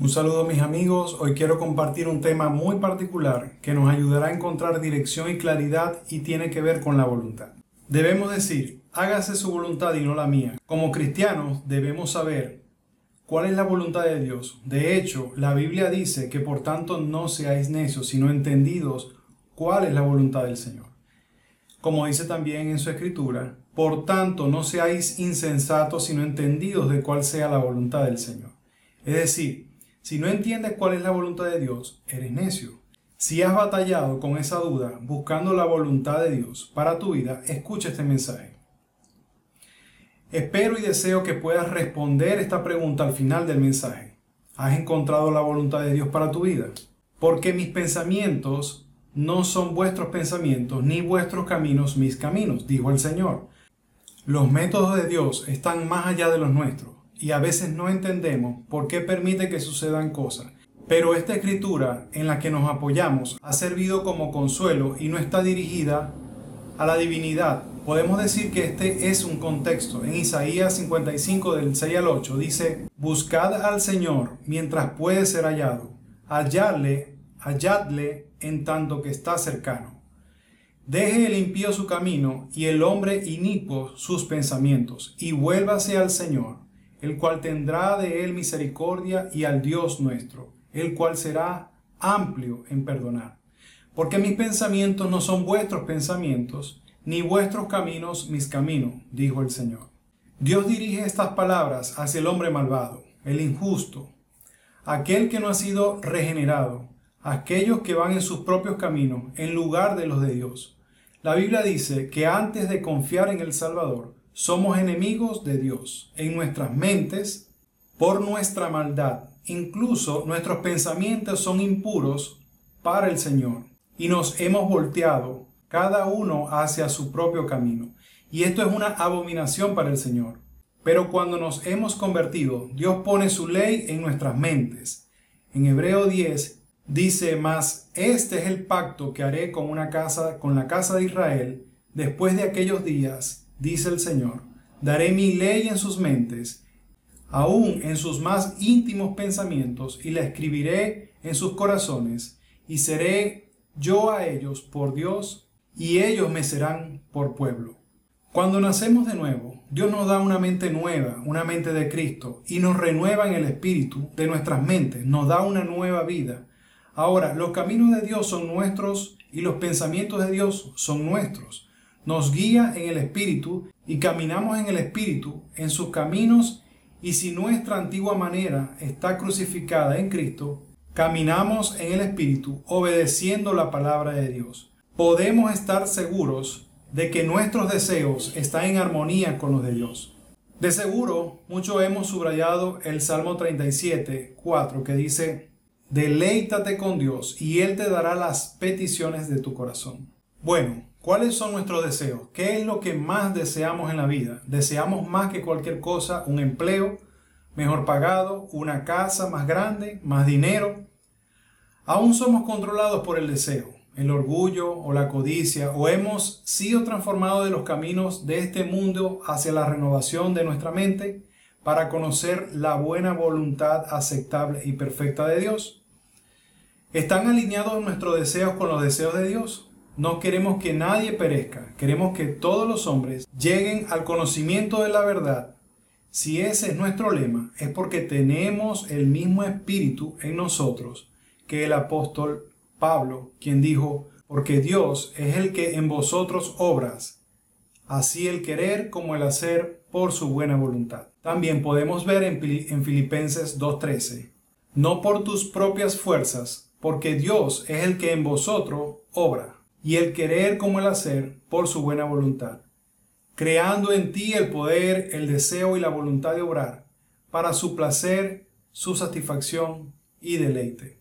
Un saludo mis amigos, hoy quiero compartir un tema muy particular que nos ayudará a encontrar dirección y claridad y tiene que ver con la voluntad. Debemos decir, hágase su voluntad y no la mía. Como cristianos debemos saber cuál es la voluntad de Dios. De hecho, la Biblia dice que por tanto no seáis necios, sino entendidos cuál es la voluntad del Señor. Como dice también en su escritura, por tanto no seáis insensatos, sino entendidos de cuál sea la voluntad del Señor. Es decir, si no entiendes cuál es la voluntad de Dios, eres necio. Si has batallado con esa duda buscando la voluntad de Dios para tu vida, escucha este mensaje. Espero y deseo que puedas responder esta pregunta al final del mensaje. ¿Has encontrado la voluntad de Dios para tu vida? Porque mis pensamientos no son vuestros pensamientos, ni vuestros caminos mis caminos, dijo el Señor. Los métodos de Dios están más allá de los nuestros y a veces no entendemos por qué permite que sucedan cosas. Pero esta escritura en la que nos apoyamos ha servido como consuelo y no está dirigida a la divinidad. Podemos decir que este es un contexto. En Isaías 55 del 6 al 8 dice, Buscad al Señor mientras puede ser hallado, halladle, halladle en tanto que está cercano. Deje el impío su camino y el hombre inicuo sus pensamientos, y vuélvase al Señor el cual tendrá de él misericordia, y al Dios nuestro, el cual será amplio en perdonar. Porque mis pensamientos no son vuestros pensamientos, ni vuestros caminos mis caminos, dijo el Señor. Dios dirige estas palabras hacia el hombre malvado, el injusto, aquel que no ha sido regenerado, aquellos que van en sus propios caminos en lugar de los de Dios. La Biblia dice que antes de confiar en el Salvador, somos enemigos de Dios en nuestras mentes por nuestra maldad. Incluso nuestros pensamientos son impuros para el Señor y nos hemos volteado cada uno hacia su propio camino. Y esto es una abominación para el Señor. Pero cuando nos hemos convertido, Dios pone su ley en nuestras mentes. En Hebreo 10 dice más, este es el pacto que haré con una casa, con la casa de Israel, después de aquellos días, dice el Señor, daré mi ley en sus mentes, aún en sus más íntimos pensamientos, y la escribiré en sus corazones, y seré yo a ellos por Dios, y ellos me serán por pueblo. Cuando nacemos de nuevo, Dios nos da una mente nueva, una mente de Cristo, y nos renueva en el espíritu de nuestras mentes, nos da una nueva vida. Ahora, los caminos de Dios son nuestros y los pensamientos de Dios son nuestros nos guía en el Espíritu y caminamos en el Espíritu, en sus caminos, y si nuestra antigua manera está crucificada en Cristo, caminamos en el Espíritu obedeciendo la palabra de Dios. Podemos estar seguros de que nuestros deseos están en armonía con los de Dios. De seguro, muchos hemos subrayado el Salmo 37, 4, que dice, Deleítate con Dios y Él te dará las peticiones de tu corazón. Bueno, ¿Cuáles son nuestros deseos? ¿Qué es lo que más deseamos en la vida? Deseamos más que cualquier cosa un empleo mejor pagado, una casa más grande, más dinero. Aún somos controlados por el deseo, el orgullo o la codicia, o hemos sido transformados de los caminos de este mundo hacia la renovación de nuestra mente para conocer la buena voluntad aceptable y perfecta de Dios. ¿Están alineados nuestros deseos con los deseos de Dios? No queremos que nadie perezca, queremos que todos los hombres lleguen al conocimiento de la verdad. Si ese es nuestro lema, es porque tenemos el mismo espíritu en nosotros que el apóstol Pablo, quien dijo, porque Dios es el que en vosotros obras, así el querer como el hacer por su buena voluntad. También podemos ver en, Filipenses 2.13, no por tus propias fuerzas, porque Dios es el que en vosotros obra y el querer como el hacer por su buena voluntad, creando en ti el poder, el deseo y la voluntad de obrar para su placer, su satisfacción y deleite.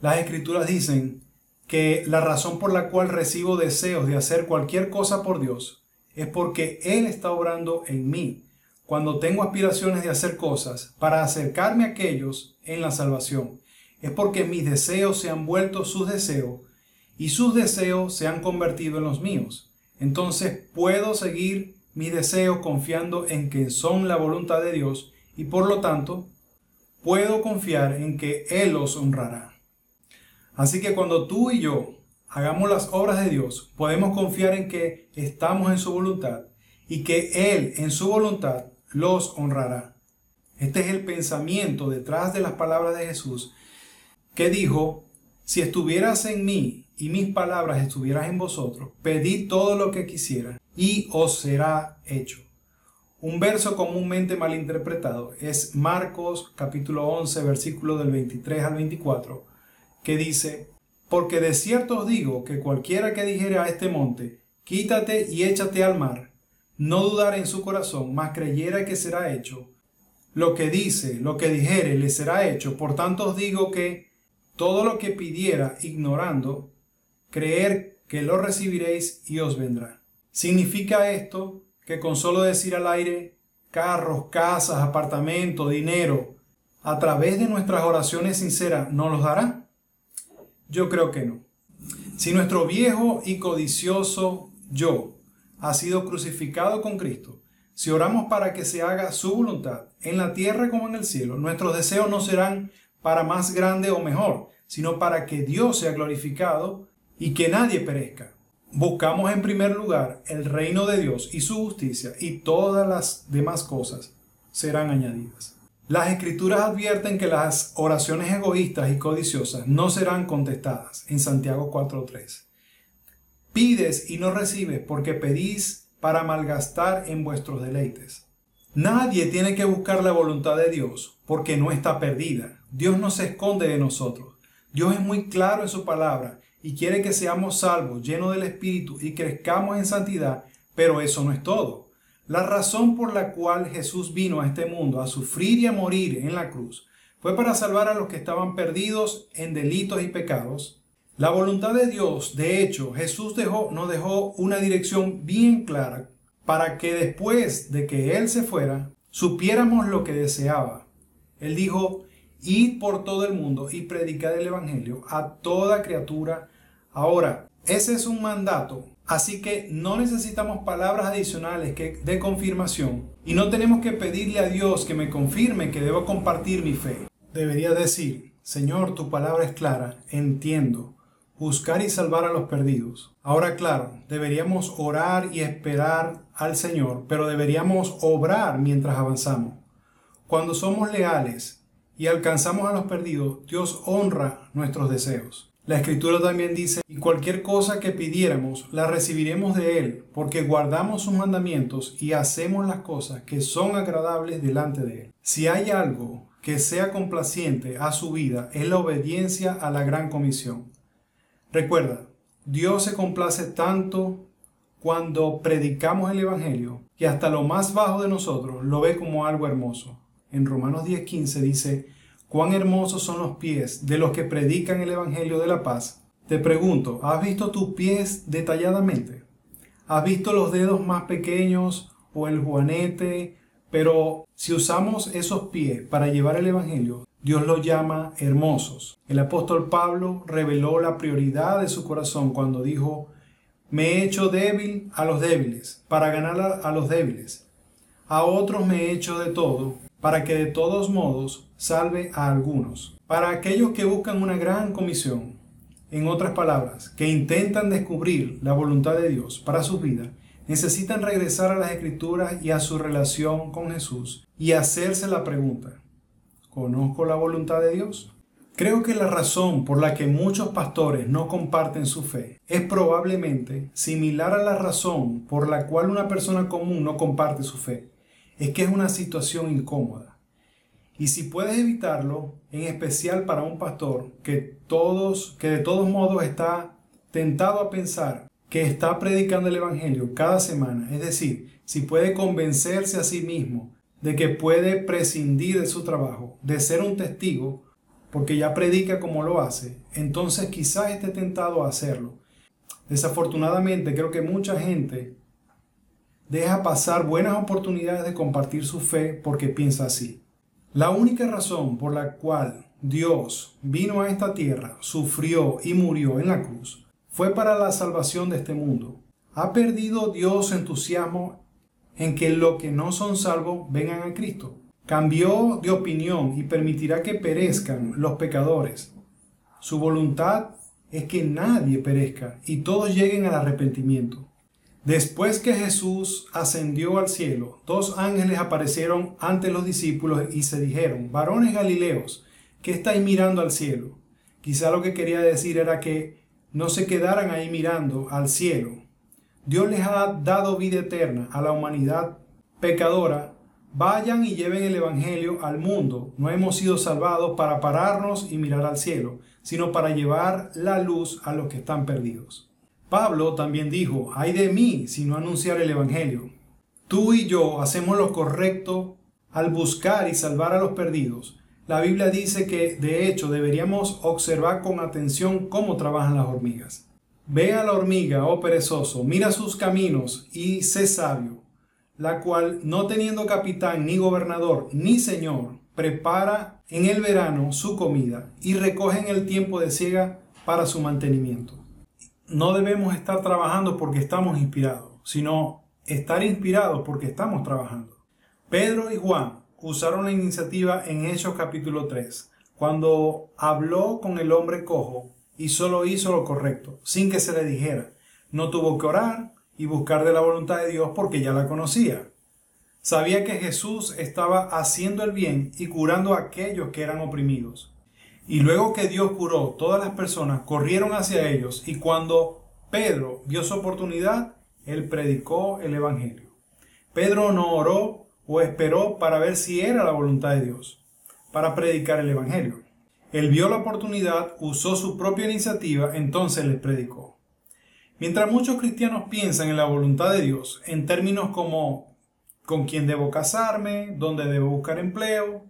Las escrituras dicen que la razón por la cual recibo deseos de hacer cualquier cosa por Dios es porque Él está obrando en mí cuando tengo aspiraciones de hacer cosas para acercarme a aquellos en la salvación. Es porque mis deseos se han vuelto sus deseos y sus deseos se han convertido en los míos. Entonces puedo seguir mis deseos confiando en que son la voluntad de Dios y por lo tanto puedo confiar en que Él los honrará. Así que cuando tú y yo hagamos las obras de Dios, podemos confiar en que estamos en su voluntad y que Él en su voluntad los honrará. Este es el pensamiento detrás de las palabras de Jesús que dijo, si estuvieras en mí y mis palabras estuvieras en vosotros, pedid todo lo que quisiera y os será hecho. Un verso comúnmente malinterpretado es Marcos capítulo 11 versículo del 23 al 24, que dice, porque de cierto os digo que cualquiera que dijere a este monte, quítate y échate al mar, no dudar en su corazón, mas creyera que será hecho, lo que dice, lo que dijere, le será hecho. Por tanto os digo que todo lo que pidiera ignorando, creer que lo recibiréis y os vendrá. ¿Significa esto que con solo decir al aire carros, casas, apartamentos, dinero, a través de nuestras oraciones sinceras, no los dará? Yo creo que no. Si nuestro viejo y codicioso yo ha sido crucificado con Cristo, si oramos para que se haga su voluntad, en la tierra como en el cielo, nuestros deseos no serán para más grande o mejor, sino para que Dios sea glorificado y que nadie perezca. Buscamos en primer lugar el reino de Dios y su justicia y todas las demás cosas serán añadidas. Las escrituras advierten que las oraciones egoístas y codiciosas no serán contestadas en Santiago 4.3. Pides y no recibes porque pedís para malgastar en vuestros deleites. Nadie tiene que buscar la voluntad de Dios porque no está perdida. Dios no se esconde de nosotros. Dios es muy claro en su palabra y quiere que seamos salvos, llenos del Espíritu y crezcamos en santidad, pero eso no es todo. La razón por la cual Jesús vino a este mundo a sufrir y a morir en la cruz fue para salvar a los que estaban perdidos en delitos y pecados. La voluntad de Dios, de hecho, Jesús dejó, nos dejó una dirección bien clara para que después de que Él se fuera, supiéramos lo que deseaba. Él dijo, id por todo el mundo y predicad el Evangelio a toda criatura. Ahora, ese es un mandato Así que no necesitamos palabras adicionales que, de confirmación y no tenemos que pedirle a Dios que me confirme que debo compartir mi fe. Debería decir, Señor, tu palabra es clara, entiendo, buscar y salvar a los perdidos. Ahora claro, deberíamos orar y esperar al Señor, pero deberíamos obrar mientras avanzamos. Cuando somos leales y alcanzamos a los perdidos, Dios honra nuestros deseos. La escritura también dice, y cualquier cosa que pidiéramos, la recibiremos de Él, porque guardamos sus mandamientos y hacemos las cosas que son agradables delante de Él. Si hay algo que sea complaciente a su vida, es la obediencia a la gran comisión. Recuerda, Dios se complace tanto cuando predicamos el Evangelio que hasta lo más bajo de nosotros lo ve como algo hermoso. En Romanos 10:15 dice, cuán hermosos son los pies de los que predican el Evangelio de la paz, te pregunto, ¿has visto tus pies detalladamente? ¿Has visto los dedos más pequeños o el juanete? Pero si usamos esos pies para llevar el Evangelio, Dios los llama hermosos. El apóstol Pablo reveló la prioridad de su corazón cuando dijo, me he hecho débil a los débiles, para ganar a los débiles. A otros me he hecho de todo, para que de todos modos salve a algunos. Para aquellos que buscan una gran comisión, en otras palabras, que intentan descubrir la voluntad de Dios para su vida, necesitan regresar a las escrituras y a su relación con Jesús y hacerse la pregunta, ¿conozco la voluntad de Dios? Creo que la razón por la que muchos pastores no comparten su fe es probablemente similar a la razón por la cual una persona común no comparte su fe es que es una situación incómoda. Y si puedes evitarlo, en especial para un pastor que todos que de todos modos está tentado a pensar que está predicando el evangelio cada semana, es decir, si puede convencerse a sí mismo de que puede prescindir de su trabajo, de ser un testigo, porque ya predica como lo hace, entonces quizás esté tentado a hacerlo. Desafortunadamente creo que mucha gente deja pasar buenas oportunidades de compartir su fe porque piensa así. La única razón por la cual Dios vino a esta tierra, sufrió y murió en la cruz, fue para la salvación de este mundo. ¿Ha perdido Dios entusiasmo en que los que no son salvos vengan a Cristo? Cambió de opinión y permitirá que perezcan los pecadores. Su voluntad es que nadie perezca y todos lleguen al arrepentimiento. Después que Jesús ascendió al cielo, dos ángeles aparecieron ante los discípulos y se dijeron, varones galileos, ¿qué estáis mirando al cielo? Quizá lo que quería decir era que no se quedaran ahí mirando al cielo. Dios les ha dado vida eterna a la humanidad pecadora Vayan y lleven el Evangelio al mundo. No hemos sido salvados para pararnos y mirar al cielo, sino para llevar la luz a los que están perdidos. Pablo también dijo, ay de mí si no anunciar el Evangelio. Tú y yo hacemos lo correcto al buscar y salvar a los perdidos. La Biblia dice que, de hecho, deberíamos observar con atención cómo trabajan las hormigas. Ve a la hormiga, oh perezoso, mira sus caminos y sé sabio la cual, no teniendo capitán, ni gobernador, ni señor, prepara en el verano su comida y recoge en el tiempo de siega para su mantenimiento. No debemos estar trabajando porque estamos inspirados, sino estar inspirados porque estamos trabajando. Pedro y Juan usaron la iniciativa en Hechos capítulo 3, cuando habló con el hombre cojo y solo hizo lo correcto, sin que se le dijera. No tuvo que orar, y buscar de la voluntad de Dios porque ya la conocía. Sabía que Jesús estaba haciendo el bien y curando a aquellos que eran oprimidos. Y luego que Dios curó, todas las personas corrieron hacia ellos y cuando Pedro vio su oportunidad, él predicó el Evangelio. Pedro no oró o esperó para ver si era la voluntad de Dios, para predicar el Evangelio. Él vio la oportunidad, usó su propia iniciativa, entonces les predicó. Mientras muchos cristianos piensan en la voluntad de Dios en términos como con quién debo casarme, dónde debo buscar empleo,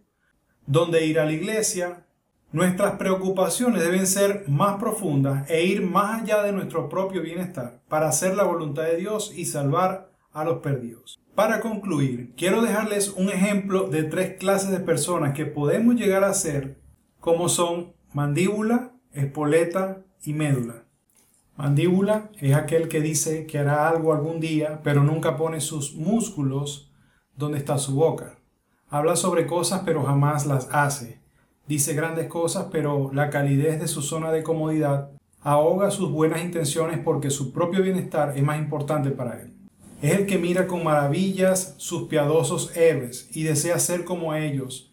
dónde ir a la iglesia, nuestras preocupaciones deben ser más profundas e ir más allá de nuestro propio bienestar para hacer la voluntad de Dios y salvar a los perdidos. Para concluir, quiero dejarles un ejemplo de tres clases de personas que podemos llegar a ser como son mandíbula, espoleta y médula. Mandíbula es aquel que dice que hará algo algún día, pero nunca pone sus músculos donde está su boca. Habla sobre cosas, pero jamás las hace. Dice grandes cosas, pero la calidez de su zona de comodidad ahoga sus buenas intenciones porque su propio bienestar es más importante para él. Es el que mira con maravillas sus piadosos héroes y desea ser como ellos.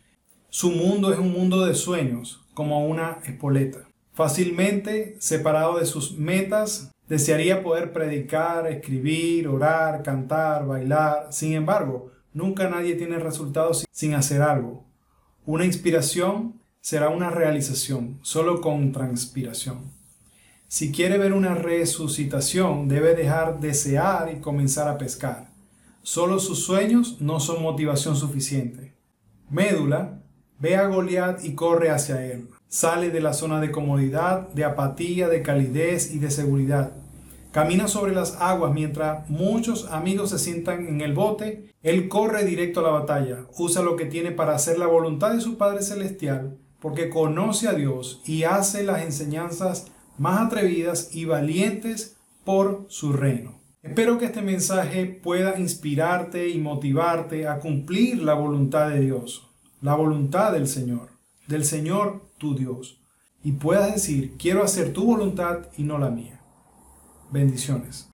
Su mundo es un mundo de sueños, como una espoleta. Fácilmente separado de sus metas, desearía poder predicar, escribir, orar, cantar, bailar. Sin embargo, nunca nadie tiene resultados sin hacer algo. Una inspiración será una realización, solo con transpiración. Si quiere ver una resucitación, debe dejar desear y comenzar a pescar. Solo sus sueños no son motivación suficiente. Médula ve a Goliat y corre hacia él. Sale de la zona de comodidad, de apatía, de calidez y de seguridad. Camina sobre las aguas mientras muchos amigos se sientan en el bote. Él corre directo a la batalla. Usa lo que tiene para hacer la voluntad de su Padre Celestial porque conoce a Dios y hace las enseñanzas más atrevidas y valientes por su reino. Espero que este mensaje pueda inspirarte y motivarte a cumplir la voluntad de Dios, la voluntad del Señor, del Señor tu Dios y puedas decir, quiero hacer tu voluntad y no la mía. Bendiciones.